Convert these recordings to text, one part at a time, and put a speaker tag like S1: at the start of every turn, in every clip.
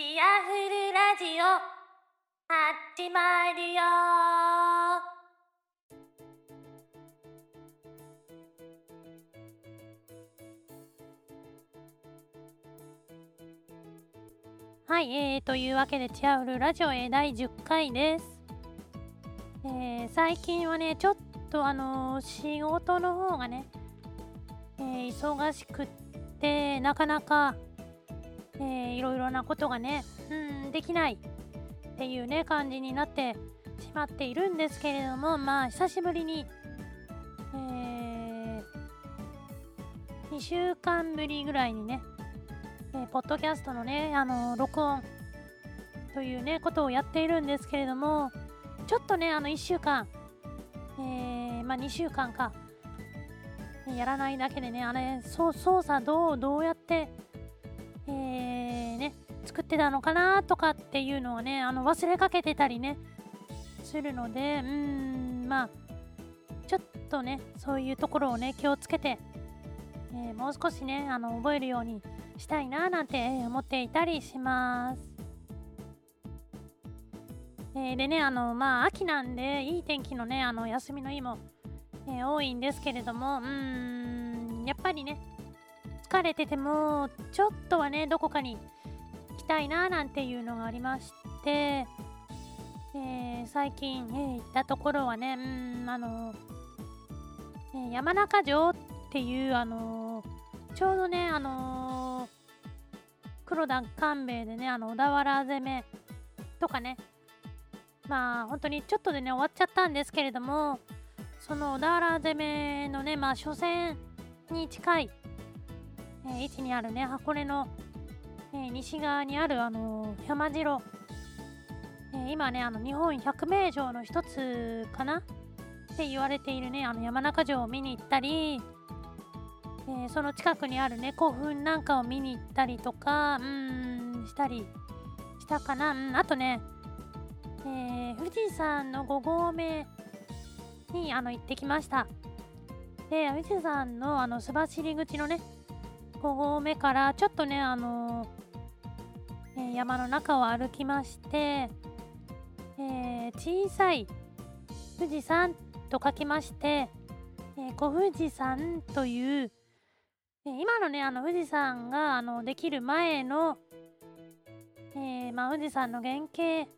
S1: チアフルラジオ。始まるよ。
S2: はい、えー、というわけでチアフルラジオ、えー、第10回です、えー、最近はねちょっとあのー、仕事の方がね、えー、忙しくってなかなか、えー、いろいろなことがね、うん、できないっていうね感じになってしまっているんですけれどもまあ久しぶりに、えー、2週間ぶりぐらいにねえー、ポッドキャストのね、あのー、録音というね、ことをやっているんですけれども、ちょっとね、あの、1週間、えー、まあ、2週間か、やらないだけでね、あれ、操作どう、どうやって、えー、ね、作ってたのかなとかっていうのをね、あの、忘れかけてたりね、するので、うーん、まあ、ちょっとね、そういうところをね、気をつけて、えー、もう少しね、あの、覚えるようにしたいななんて思っていたりします。え、でね、あの、まあ、秋なんで、いい天気のね、あの、休みの日も、えー、多いんですけれども、うーん、やっぱりね、疲れてても、ちょっとはね、どこかに行きたいななんていうのがありまして、え、最近、えー、行ったところはね、うん、あの、え山中城っていう、あのちょうどね、あの黒田官兵衛でね、あの、小田原攻めとかね、まあ、本当にちょっとでね、終わっちゃったんですけれども、その小田原攻めのね、まあ、初戦に近い、え、位置にあるね、箱根の、え、西側にある、あの、山城、え、今ね、あの、日本百名城の一つかな？って言われているね、あの、山中城を見に行ったり、え、その近くにあるね古墳なんかを見に行ったりとかうんしたりしたかな、うん、あとね、えー、富士山の5合目にあの行ってきました。で富士山のあの須走口のね5合目からちょっとねあのー、え、山の中を歩きまして、え小さい富士山と書きまして、え小富士山というえ今のね、あの富士山があのできる前の、え、まあ、富士山の原型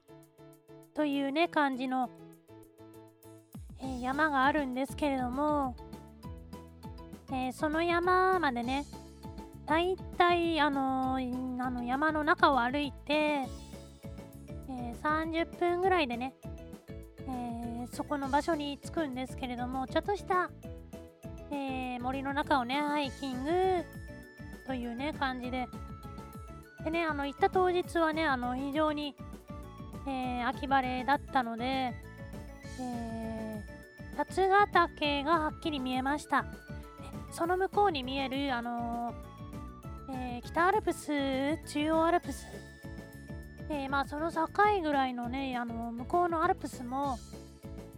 S2: というね、感じの、えー、山があるんですけれども、えー、その山までね、だいたいあのあの山の中を歩いて、え30分ぐらいでね、えそこの場所に着くんですけれども、ちょっとしたえ、森の中をね、ハイキングというね、感じで。でね、あの、行った当日はね、あの、非常に、え、秋晴れだったので、え、八ヶ岳がはっきり見えました。その向こうに見える、あのー、えー、北アルプス、中央アルプス、えー、まあその境ぐらいのね、あの向こうのアルプスも、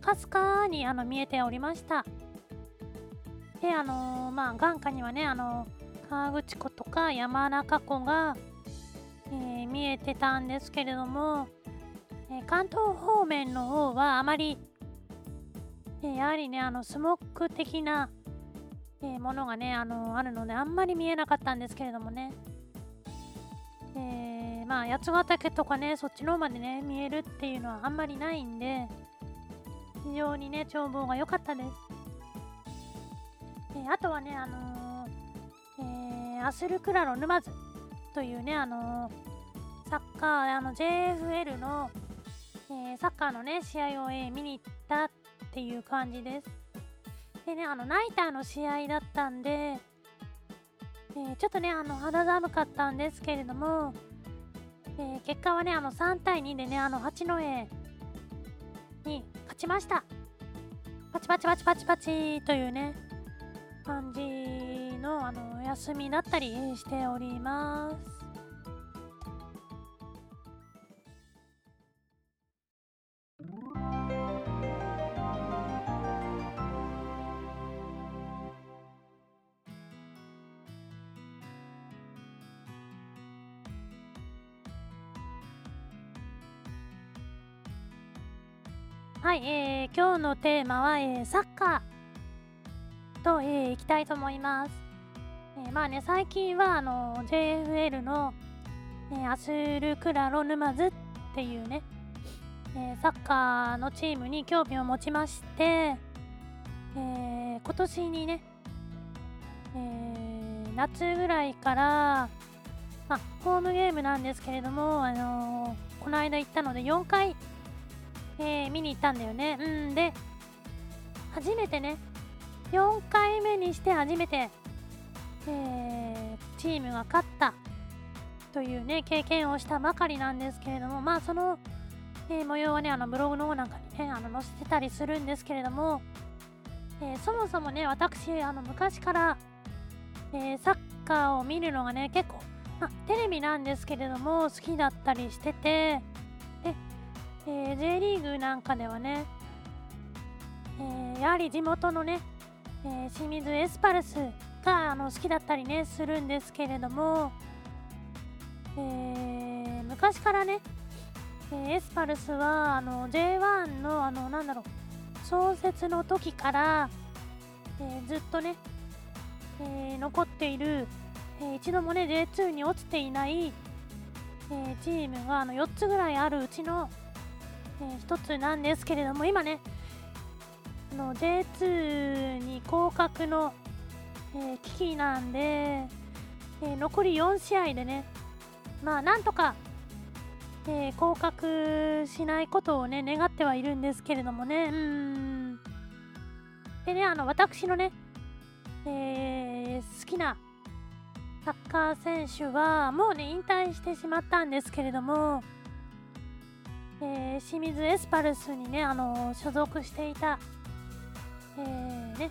S2: かすかにあの見えておりました。で、あのー、まあ、眼下にはね、あの、河口湖とか山中湖が、え、見えてたんですけれども、え関東方面の方はあまり、えやはりね、あの、スモック的な、えものがね、あのあるので、あんまり見えなかったんですけれどもね。えまあ、八ヶ岳とかね、そっちの方までね、見えるっていうのはあんまりないんで、非常にね、眺望が良かったです。えあとはね、あの、え、アスルクラロ沼津というね、あの、サッカー、あの JFL の、えサッカーのね、試合を、え見に行ったっていう感じです。ね、あの、ナイターの試合だったんで、えちょっとね、あの、肌寒かったんですけれども、え結果はね、あの、3対2でね、あの、八戸に勝ちました。パチパチパチパチパチというね、感じのあの休みだったりしております。はい、えー、今日のテーマは、えー、サッカーと、えー、いきたいと思います。えー、まあね、最近はあの JFL の、えー、アスルクラロ沼津っていうね、えー、サッカーのチームに興味を持ちまして、えー、今年にね、えー、夏ぐらいから、まあ、ホームゲームなんですけれども、あのー、この間行ったので4回えー、見に行ったんだよね。うんで、初めてね、4回目にして初めて、えー、チームが勝ったというね、経験をしたばかりなんですけれども、まあその、えー、模様はね、あのブログの方なんかにね、あの載せてたりするんですけれども、え、そもそもね、私、あの昔から、え、サッカーを見るのがね、結構、ま、テレビなんですけれども、好きだったりしてて、えー、J リーグなんかではね、えー、やはり地元のね、えー、清水エスパルスがあの好きだったりねするんですけれども、え昔からね、えエスパルスはあの J1 のあのなんだろう創設の時から、えずっとね、え残っている、え一度もね J2 に落ちていない、えチームがあの4つぐらいあるうちのえー、一つなんですけれども今ねあの J2 に降格の、えー、危機なんで、えー、残り4試合でねまあなんとか、えー、降格しないことをね願ってはいるんですけれどもねうん。でねあの私のね、え、好きなサッカー選手はもうね引退してしまったんですけれどもえー、清水エスパルスにね、あのー、所属していた、えー、ね、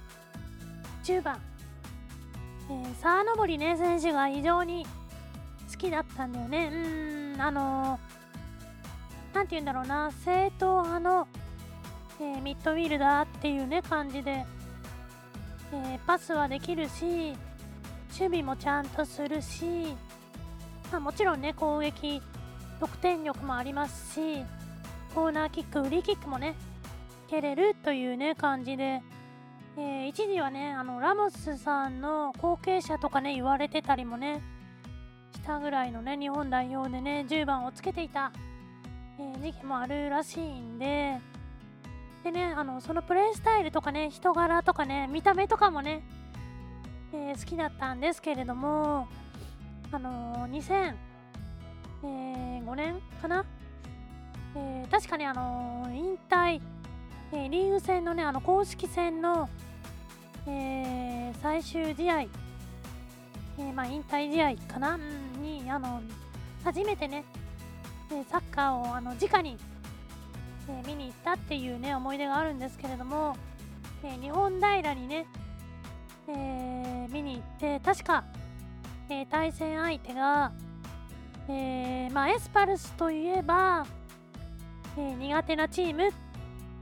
S2: 10番、えー、沢登りね、選手が非常に好きだったんだよね。うん、あのー、なんて言うんだろうな、正統派の、え、ミッドフィルダーっていうね、感じで、え、パスはできるし、守備もちゃんとするし、まあ、もちろんね、攻撃、得点力もありますし、コーナーキック、フリーキックもね、蹴れるというね、感じで、えー、一時はね、あの、ラモスさんの後継者とかね、言われてたりもね、したぐらいのね、日本代表でね、10番をつけていた、えー、時期もあるらしいんで、でね、あの、そのプレースタイルとかね、人柄とかね、見た目とかもね、えー、好きだったんですけれども、あのー、2005年かなえー、確かにあのー、引退、えー、リーグ戦のね、あの公式戦の、えー、最終試合、えー、まあ、引退試合かな、に、あの、初めてね、えサッカーをあの直に、え見に行ったっていうね、思い出があるんですけれども、え日本平にね、え見に行って、確か、え対戦相手が、えまあ、エスパルスといえば、えー、苦手なチームっ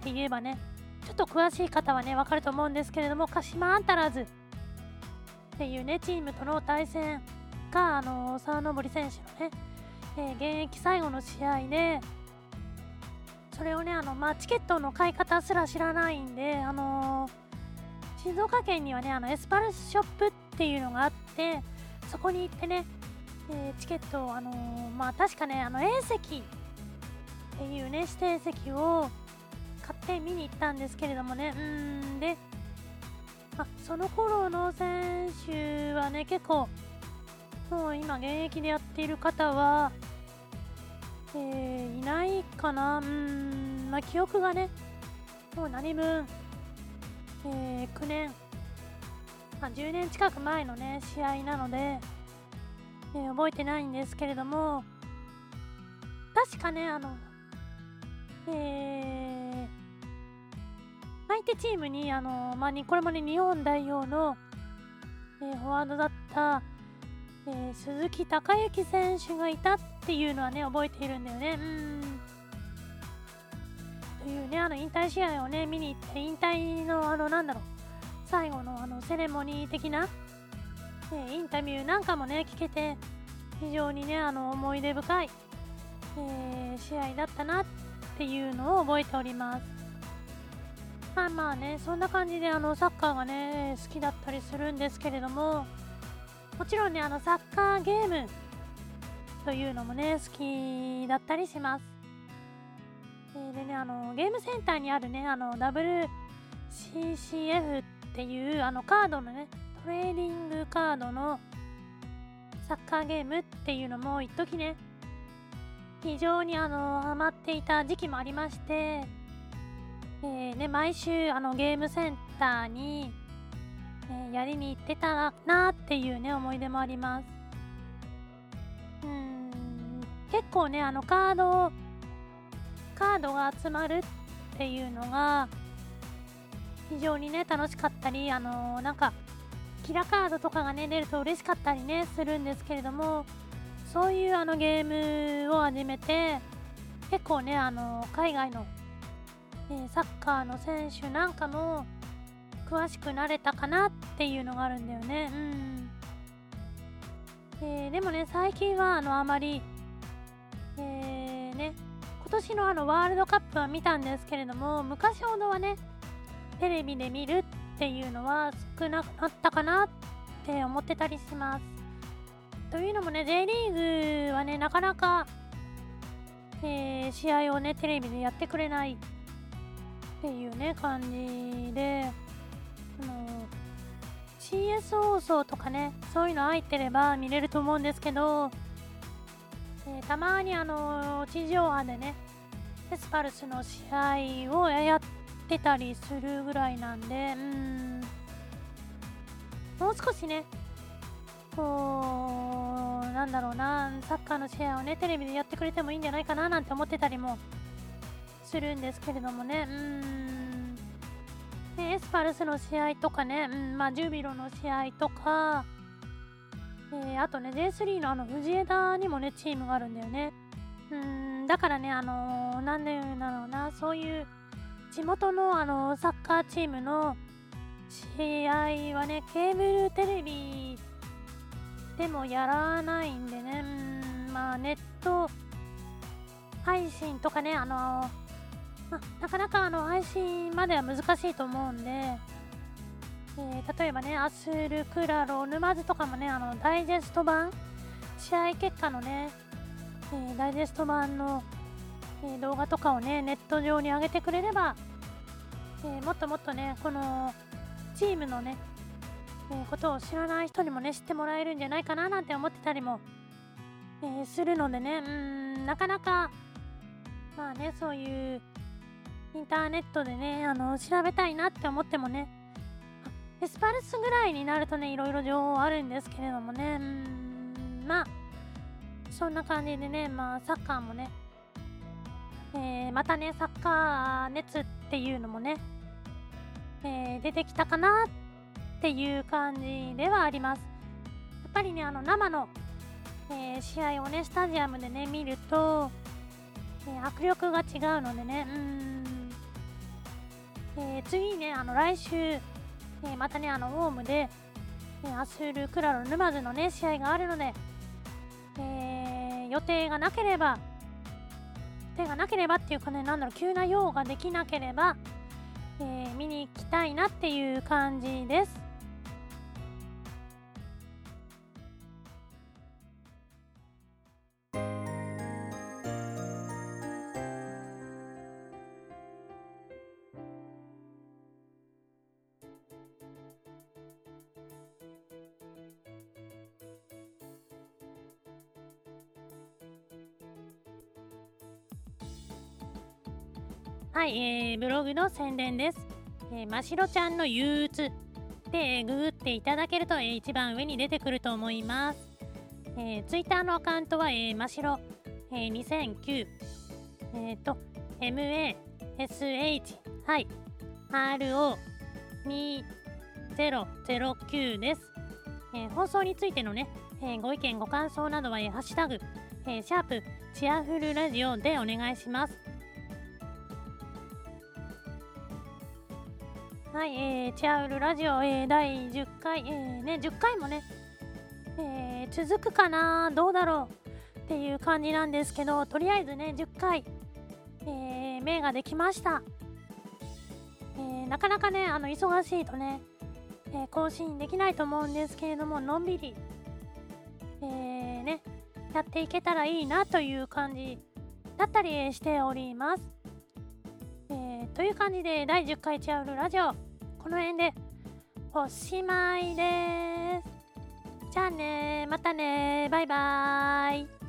S2: て言えばね、ちょっと詳しい方はね、わかると思うんですけれども、鹿島アンタラーズっていうね、チームとの対戦が、あのー、沢登選手のね、えー、現役最後の試合で、それをね、あの、まあ、チケットの買い方すら知らないんで、あのー、静岡県にはね、あの、エスパルスショップっていうのがあって、そこに行ってね、えチケットを、あのまあ、確かね、あの、A 席っていうね指定席を買って見に行ったんですけれどもね。うんで、まその頃の選手はね結構もう今現役でやっている方は、えー、いないかな。うんま記憶がねもう何分、えー、9年、ま、10年近く前のね試合なので、えー、覚えてないんですけれども確かねあのえー、相手チームに、あのまあ、これまで日本代表の、えー、フォワードだった、えー、鈴木孝之選手がいたっていうのはね、覚えているんだよね。うん。というね、あの、引退試合をね、見に行って、引退の、あの、なんだろう、最後の、あの、セレモニー的な、えー、インタビューなんかもね、聞けて、非常にね、あの、思い出深い、えー、試合だったなっていうのを覚えております。まあまあねそんな感じであのサッカーがね好きだったりするんですけれどももちろんねあのサッカーゲームというのもね好きだったりしますでねあのゲームセンターにあるねあの WCCF っていうあのカードのねトレーディングカードのサッカーゲームっていうのも一時ね非常にあのハマっていた時期もありまして、えーね、毎週あのゲームセンターに、えーやりに行ってたなっていうね思い出もあります。うん結構ねあのカードカードが集まるっていうのが非常にね楽しかったりあのなんかキラカードとかがね出ると嬉しかったりねするんですけれどもそういうあのゲームを始めて結構ねあの海外の、えサッカーの選手なんかも詳しくなれたかなっていうのがあるんだよね。うん、えーでもね最近はあのあまりえーね今年のあのワールドカップは見たんですけれども昔ほどはねテレビで見るっていうのは少なくなったかなって思ってたりします。というのもね J リーグはねなかなか、えー試合をねテレビでやってくれないっていうね感じであの CS 放送とかねそういうの入ってれば見れると思うんですけど、えーたまにあの地上波でねエスパルスの試合をやってたりするぐらいなんでうんもう少しねこうなんだろうなサッカーの試合をねテレビでやってくれてもいいんじゃないかななんて思ってたりもするんですけれどもね。うん。でエスパルスの試合とかね、うん、まあジュビロの試合とか、えーあとね J3 のあの藤枝にもねチームがあるんだよね。うんだからねあのーなんで言うんだろうなそういう地元のあのサッカーチームの試合はねケーブルテレビでもやらないんでね。うんまあネット配信とかねあのまなかなかあの配信までは難しいと思うんで、えー例えばねアスルクラロ沼津とかもねあのダイジェスト版試合結果のね、えーダイジェスト版の、えー動画とかをねネット上に上げてくれれば、えもっともっとねこのチームのね、えーことを知らない人にもね知ってもらえるんじゃないかななんて思ってたりも、えーするのでねうんなかなかまあねそういうインターネットでねあの調べたいなって思ってもねエスパルスぐらいになるとねいろいろ情報あるんですけれどもねうんまあそんな感じでねまあサッカーもねえーまたねサッカー熱っていうのもね、えー出てきたかなってていう感じではあります。やっぱりねあの生の、えー試合をねスタジアムでね見ると、えー迫力が違うのでねうん、えー次ねあの来週、えーまたねあのホームで、えアスルクラロ沼津のね試合があるので、え予定がなければ手がなければっていうかねなんだろう急な用ができなければ、えー見に行きたいなっていう感じです。はい、えーブログの宣伝です。えーましろちゃんの憂鬱で、えーググっていただけると、えー一番上に出てくると思います。えー、ツイッターのアカウントは、えー、ましろ、えー、2009、えっ、と、mash、はい、ro2009 です。えー放送についてのね、えーご意見、ご感想などは、えーハッシュタグ、えーシャープチアフルラジオでお願いします。はい、えー、チアウルラジオ、えー、第10回、えー、ね、10回もね、えー続くかな、どうだろうっていう感じなんですけど、とりあえずね、10回、えー、目ができました。えーなかなかねあの忙しいとね、えー更新できないと思うんですけれどものんびり、えーね、やっていけたらいいなという感じだったりしております。という感じで第10回チャウルラジオこの辺でおしまいです。じゃあねまたねバイバーイ。